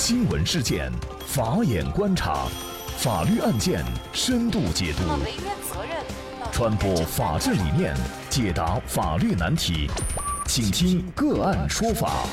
新闻事件，法眼观察，法律案件深度解读，传播法治理念，解答法律难题，请听个案说法。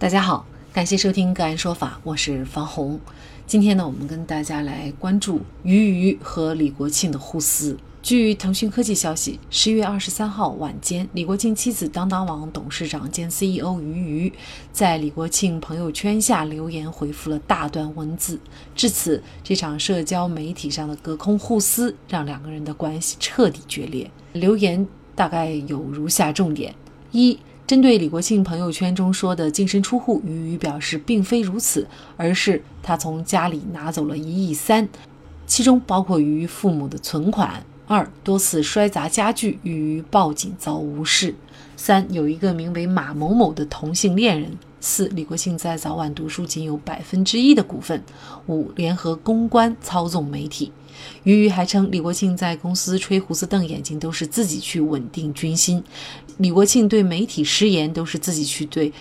大家好，感谢收听个案说法，我是方红。今天呢，我们跟大家来关注俞渝和李国庆的互撕。据腾讯科技消息，十月二十三号晚间，李国庆妻子当当网董事长兼 CEO 俞渝在李国庆朋友圈下留言回复了大段文字。至此，这场社交媒体上的隔空互撕让两个人的关系彻底决裂。留言大概有如下重点：一、针对李国庆朋友圈中说的净身出户，俞渝表示并非如此，而是他从家里拿走了一亿三，其中包括俞父母的存款。二多次摔砸家具，与报警遭无视。三有一个名为马某某的同性恋人。四李国庆在早晚读书仅有百分之一的股份。五联合公关操纵媒体。俞渝还称，李国庆在公司吹胡子瞪眼睛都是自己去稳定军心，李国庆对媒体失言都是自己去对，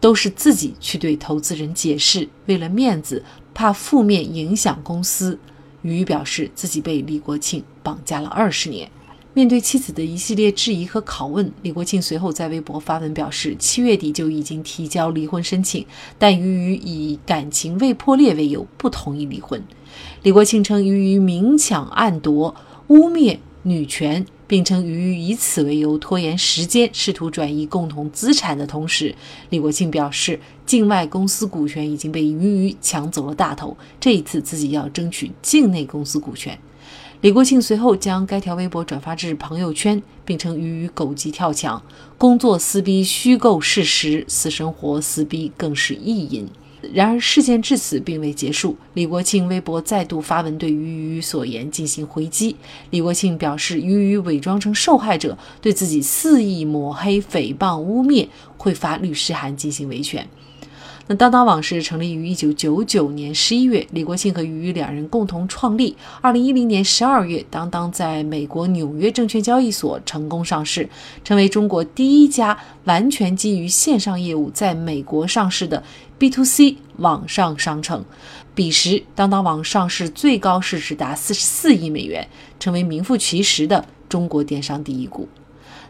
都是自己去对投资人解释，为了面子，怕负面影响公司。俞渝表示自己被李国庆绑架了二十年。面对妻子的一系列质疑和拷问，李国庆随后在微博发文表示，七月底就已经提交离婚申请，但于于以感情未破裂为由不同意离婚。李国庆称于于明抢暗夺，污蔑女权。并称俞渝以此为由拖延时间，试图转移共同资产的同时，李国庆表示，境外公司股权已经被俞渝抢走了大头，这一次自己要争取境内公司股权。李国庆随后将该条微博转发至朋友圈，并称俞渝狗急跳墙，工作撕逼虚构事实，私生活撕逼更是意淫。然而事件至此并未结束，李国庆微博再度发文对俞渝所言进行回击。李国庆表示，俞渝伪装成受害者，对自己肆意抹黑、诽谤、污蔑，会发律师函进行维权。那当当网是成立于一九九九年十一月，李国庆和俞渝两人共同创立。二零一零年十二月，当当在美国纽约证券交易所成功上市，成为中国第一家完全基于线上业务在美国上市的 B to C 网上商城。彼时，当当网上市最高市值达四十四亿美元，成为名副其实的中国电商第一股。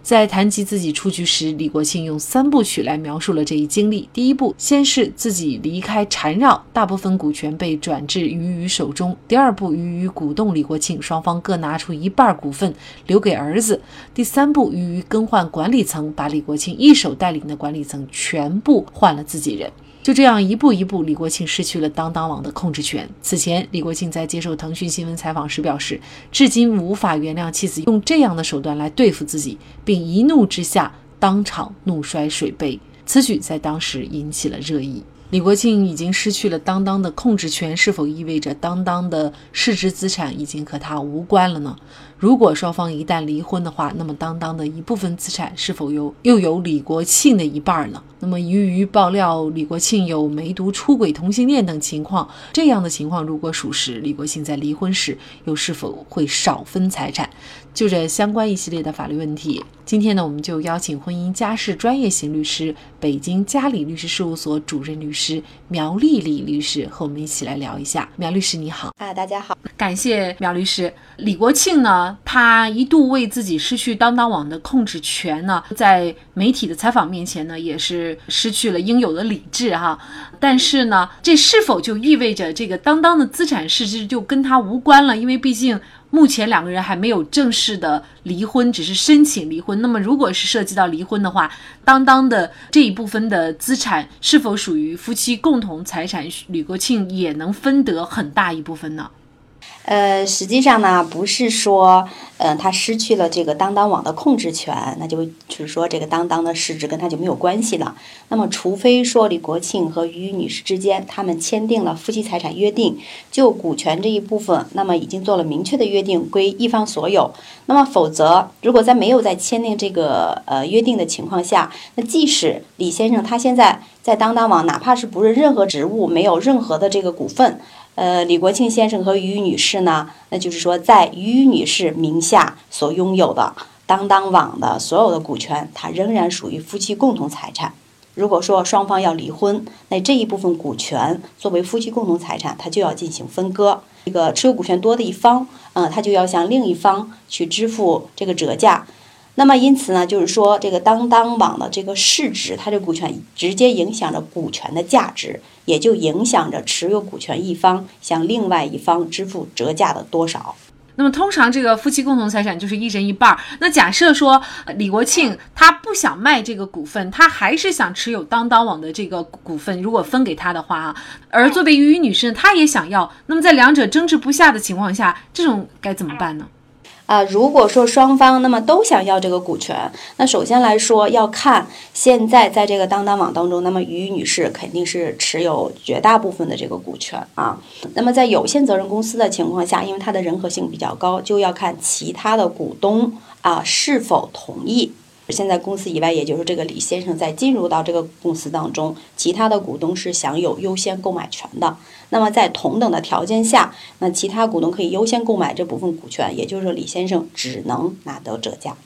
在谈及自己出局时，李国庆用三部曲来描述了这一经历。第一步，先是自己离开缠绕，大部分股权被转至俞渝手中；第二步，俞渝鼓动李国庆，双方各拿出一半股份留给儿子；第三步，俞渝更换管理层，把李国庆一手带领的管理层全部换了自己人。就这样一步一步，李国庆失去了当当网的控制权。此前，李国庆在接受腾讯新闻采访时表示，至今无法原谅妻子用这样的手段来对付自己，并一怒之下当场怒摔水杯。此举在当时引起了热议。李国庆已经失去了当当的控制权，是否意味着当当的市值资产已经和他无关了呢？如果双方一旦离婚的话，那么当当的一部分资产是否又又有李国庆的一半呢？那么由于爆料李国庆有梅毒、出轨、同性恋等情况，这样的情况如果属实，李国庆在离婚时又是否会少分财产？就这相关一系列的法律问题，今天呢，我们就邀请婚姻家事专业型律师、北京嘉里律师事务所主任律师苗丽丽律师和我们一起来聊一下。苗律师你好，啊，大家好，感谢苗律师。李国庆呢，他一度为自己失去当当网的控制权呢，在媒体的采访面前呢，也是失去了应有的理智哈。但是呢，这是否就意味着这个当当的资产市值就跟他无关了？因为毕竟。目前两个人还没有正式的离婚，只是申请离婚。那么，如果是涉及到离婚的话，当当的这一部分的资产是否属于夫妻共同财产？吕国庆也能分得很大一部分呢？呃，实际上呢，不是说，嗯，他失去了这个当当网的控制权，那就就是说，这个当当的市值跟他就没有关系了。那么，除非说李国庆和俞渝女士之间他们签订了夫妻财产约定，就股权这一部分，那么已经做了明确的约定，归一方所有。那么，否则，如果在没有在签订这个呃约定的情况下，那即使李先生他现在在当当网，哪怕是不是任何职务，没有任何的这个股份。呃，李国庆先生和俞女士呢，那就是说，在俞女士名下所拥有的当当网的所有的股权，它仍然属于夫妻共同财产。如果说双方要离婚，那这一部分股权作为夫妻共同财产，它就要进行分割。这个持有股权多的一方，嗯，他就要向另一方去支付这个折价。那么因此呢，就是说这个当当网的这个市值，它这股权直接影响着股权的价值，也就影响着持有股权一方向另外一方支付折价的多少。那么通常这个夫妻共同财产就是一人一半儿。那假设说李国庆他不想卖这个股份，他还是想持有当当网的这个股份，如果分给他的话啊，而作为于女士，她也想要。那么在两者争执不下的情况下，这种该怎么办呢？啊，如果说双方那么都想要这个股权，那首先来说要看现在在这个当当网当中，那么于女士肯定是持有绝大部分的这个股权啊。那么在有限责任公司的情况下，因为它的人和性比较高，就要看其他的股东啊是否同意。现在公司以外，也就是这个李先生在进入到这个公司当中，其他的股东是享有优先购买权的。那么在同等的条件下，那其他股东可以优先购买这部分股权，也就是说李先生只能拿到折价。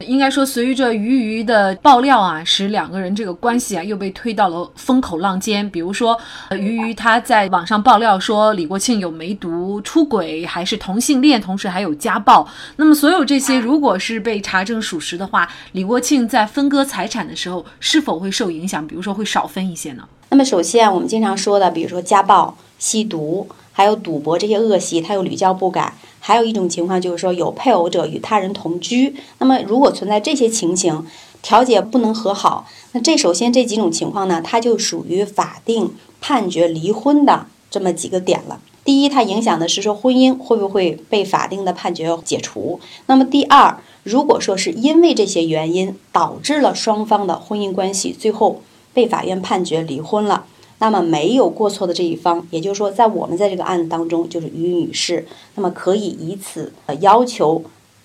应该说，随着鱼鱼的爆料啊，使两个人这个关系啊又被推到了风口浪尖。比如说，鱼鱼他在网上爆料说李国庆有梅毒、出轨，还是同性恋，同时还有家暴。那么所有这些如果是被查证属实的话，李国庆在分割财产的时候是否会受影响？比如说会少分一些呢？那么首先我们经常说的，比如说家暴、吸毒，还有赌博这些恶习，他又屡教不改。还有一种情况就是说，有配偶者与他人同居。那么，如果存在这些情形，调解不能和好，那这首先这几种情况呢，它就属于法定判决离婚的这么几个点了。第一，它影响的是说婚姻会不会被法定的判决解除。那么第二，如果说是因为这些原因导致了双方的婚姻关系最后被法院判决离婚了。那么没有过错的这一方，也就是说，在我们在这个案子当中，就是于女士，那么可以以此呃要求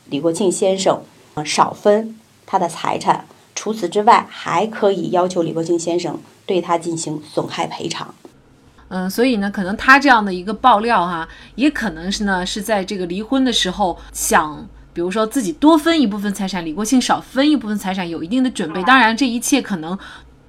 李国庆先生呃少分他的财产。除此之外，还可以要求李国庆先生对他进行损害赔偿。嗯，所以呢，可能他这样的一个爆料哈，也可能是呢是在这个离婚的时候想，比如说自己多分一部分财产，李国庆少分一部分财产，有一定的准备。当然，这一切可能。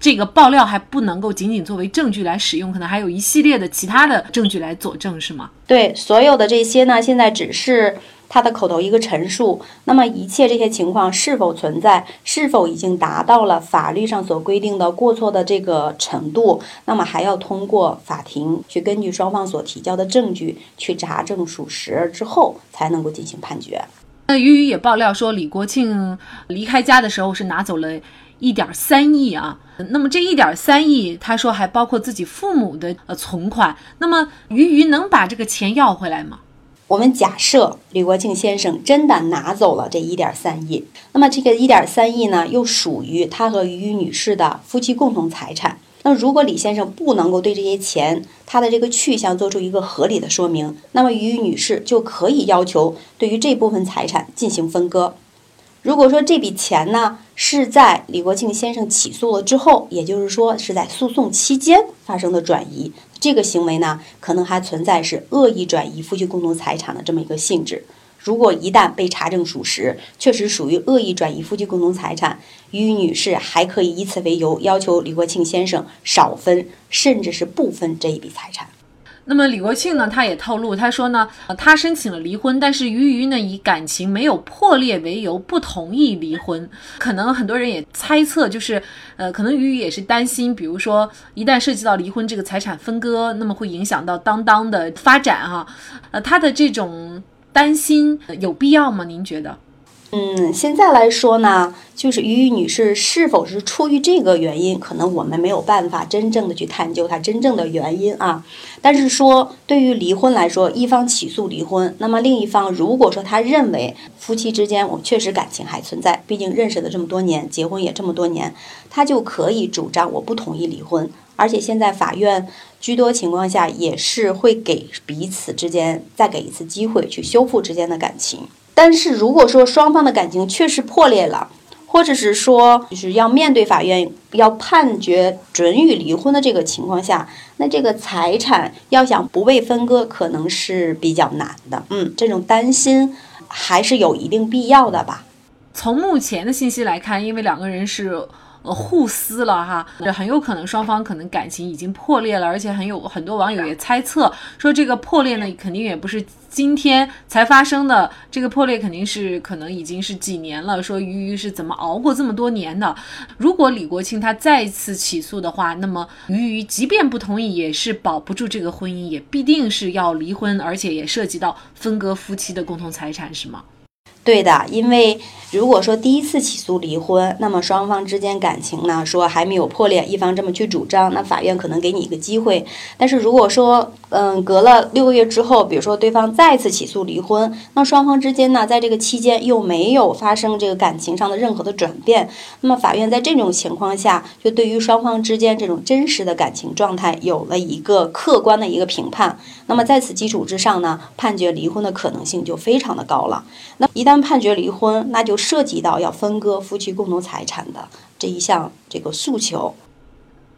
这个爆料还不能够仅仅作为证据来使用，可能还有一系列的其他的证据来佐证，是吗？对，所有的这些呢，现在只是他的口头一个陈述。那么一切这些情况是否存在，是否已经达到了法律上所规定的过错的这个程度，那么还要通过法庭去根据双方所提交的证据去查证属实之后，才能够进行判决。那于于也爆料说，李国庆离开家的时候是拿走了。一点三亿啊，那么这一点三亿，他说还包括自己父母的呃存款。那么鱼鱼能把这个钱要回来吗？我们假设李国庆先生真的拿走了这一点三亿，那么这个一点三亿呢，又属于他和于于女士的夫妻共同财产。那如果李先生不能够对这些钱他的这个去向做出一个合理的说明，那么于于女士就可以要求对于这部分财产进行分割。如果说这笔钱呢是在李国庆先生起诉了之后，也就是说是在诉讼期间发生的转移，这个行为呢可能还存在是恶意转移夫妻共同财产的这么一个性质。如果一旦被查证属实，确实属于恶意转移夫妻共同财产，于女士还可以以此为由要求李国庆先生少分，甚至是不分这一笔财产。那么李国庆呢？他也透露，他说呢，他申请了离婚，但是于于呢以感情没有破裂为由不同意离婚。可能很多人也猜测，就是呃，可能于于也是担心，比如说一旦涉及到离婚这个财产分割，那么会影响到当当的发展哈。呃，他的这种担心有必要吗？您觉得？嗯，现在来说呢，就是于女士是否是出于这个原因，可能我们没有办法真正的去探究她真正的原因啊。但是说，对于离婚来说，一方起诉离婚，那么另一方如果说他认为夫妻之间我确实感情还存在，毕竟认识了这么多年，结婚也这么多年，他就可以主张我不同意离婚。而且现在法院居多情况下也是会给彼此之间再给一次机会去修复之间的感情。但是如果说双方的感情确实破裂了，或者是说就是要面对法院要判决准予离婚的这个情况下，那这个财产要想不被分割，可能是比较难的。嗯，这种担心还是有一定必要的吧。从目前的信息来看，因为两个人是呃互撕了哈，这很有可能双方可能感情已经破裂了，而且很有很多网友也猜测说这个破裂呢，肯定也不是今天才发生的，这个破裂肯定是可能已经是几年了。说于于是怎么熬过这么多年的？如果李国庆他再次起诉的话，那么于于即便不同意，也是保不住这个婚姻，也必定是要离婚，而且也涉及到分割夫妻的共同财产，是吗？对的，因为如果说第一次起诉离婚，那么双方之间感情呢，说还没有破裂，一方这么去主张，那法院可能给你一个机会。但是如果说，嗯，隔了六个月之后，比如说对方再次起诉离婚，那双方之间呢，在这个期间又没有发生这个感情上的任何的转变，那么法院在这种情况下，就对于双方之间这种真实的感情状态有了一个客观的一个评判。那么在此基础之上呢，判决离婚的可能性就非常的高了。那一旦判决离婚，那就涉及到要分割夫妻共同财产的这一项这个诉求。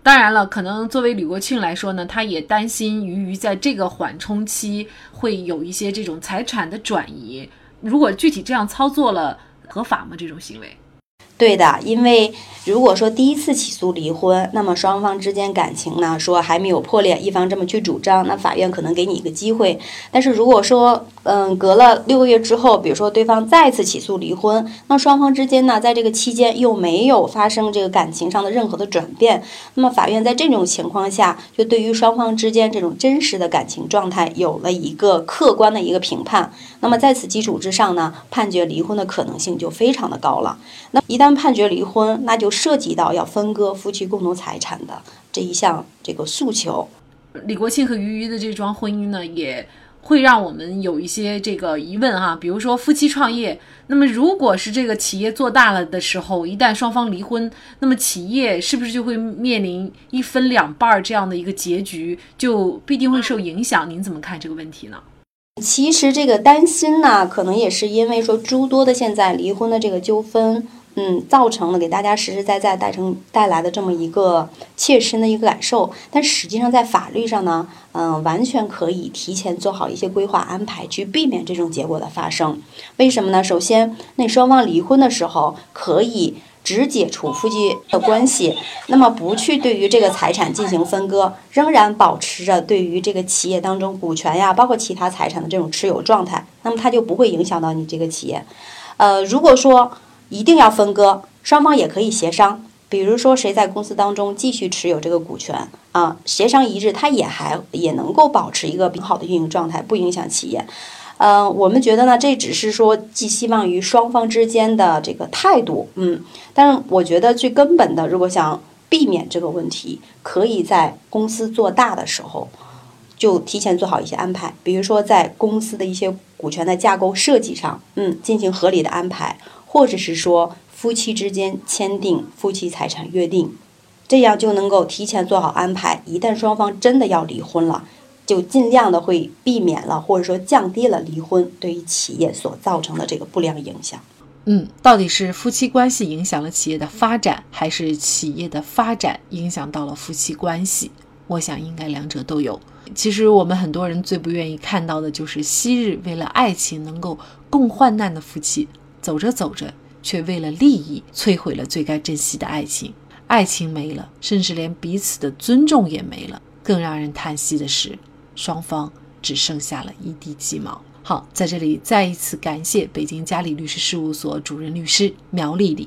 当然了，可能作为吕国庆来说呢，他也担心于于在这个缓冲期会有一些这种财产的转移。如果具体这样操作了，合法吗？这种行为？对的，因为如果说第一次起诉离婚，那么双方之间感情呢，说还没有破裂，一方这么去主张，那法院可能给你一个机会。但是如果说，嗯，隔了六个月之后，比如说对方再次起诉离婚，那双方之间呢，在这个期间又没有发生这个感情上的任何的转变，那么法院在这种情况下，就对于双方之间这种真实的感情状态有了一个客观的一个评判。那么在此基础之上呢，判决离婚的可能性就非常的高了。那一旦判决离婚，那就涉及到要分割夫妻共同财产的这一项这个诉求。李国庆和于于的这桩婚姻呢，也会让我们有一些这个疑问哈。比如说夫妻创业，那么如果是这个企业做大了的时候，一旦双方离婚，那么企业是不是就会面临一分两半儿这样的一个结局，就必定会受影响？您怎么看这个问题呢？其实这个担心呢，可能也是因为说诸多的现在离婚的这个纠纷。嗯，造成了给大家实实在在带成带来的这么一个切身的一个感受，但实际上在法律上呢，嗯，完全可以提前做好一些规划安排，去避免这种结果的发生。为什么呢？首先，那双方离婚的时候可以只解除夫妻的关系，那么不去对于这个财产进行分割，仍然保持着对于这个企业当中股权呀，包括其他财产的这种持有状态，那么它就不会影响到你这个企业。呃，如果说。一定要分割，双方也可以协商。比如说，谁在公司当中继续持有这个股权啊？协商一致，他也还也能够保持一个比较好的运营状态，不影响企业。嗯，我们觉得呢，这只是说寄希望于双方之间的这个态度。嗯，但是我觉得最根本的，如果想避免这个问题，可以在公司做大的时候就提前做好一些安排。比如说，在公司的一些股权的架构设计上，嗯，进行合理的安排。或者是说夫妻之间签订夫妻财产约定，这样就能够提前做好安排。一旦双方真的要离婚了，就尽量的会避免了，或者说降低了离婚对于企业所造成的这个不良影响。嗯，到底是夫妻关系影响了企业的发展，还是企业的发展影响到了夫妻关系？我想应该两者都有。其实我们很多人最不愿意看到的就是昔日为了爱情能够共患难的夫妻。走着走着，却为了利益摧毁了最该珍惜的爱情。爱情没了，甚至连彼此的尊重也没了。更让人叹息的是，双方只剩下了一地鸡毛。好，在这里再一次感谢北京嘉里律师事务所主任律师苗丽丽。